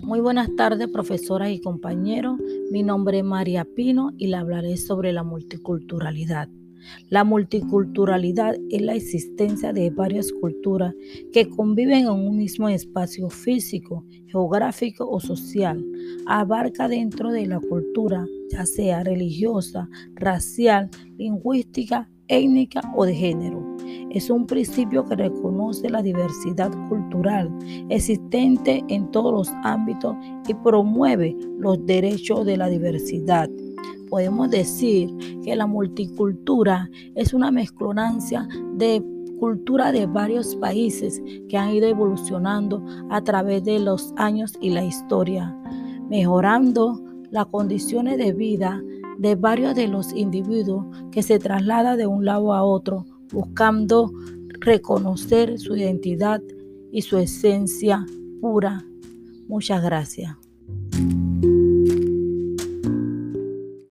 Muy buenas tardes, profesoras y compañeros. Mi nombre es María Pino y le hablaré sobre la multiculturalidad. La multiculturalidad es la existencia de varias culturas que conviven en un mismo espacio físico, geográfico o social. Abarca dentro de la cultura, ya sea religiosa, racial, lingüística, étnica o de género es un principio que reconoce la diversidad cultural existente en todos los ámbitos y promueve los derechos de la diversidad. Podemos decir que la multicultura es una mezclonancia de cultura de varios países que han ido evolucionando a través de los años y la historia, mejorando las condiciones de vida de varios de los individuos que se traslada de un lado a otro buscando reconocer su identidad y su esencia pura. Muchas gracias.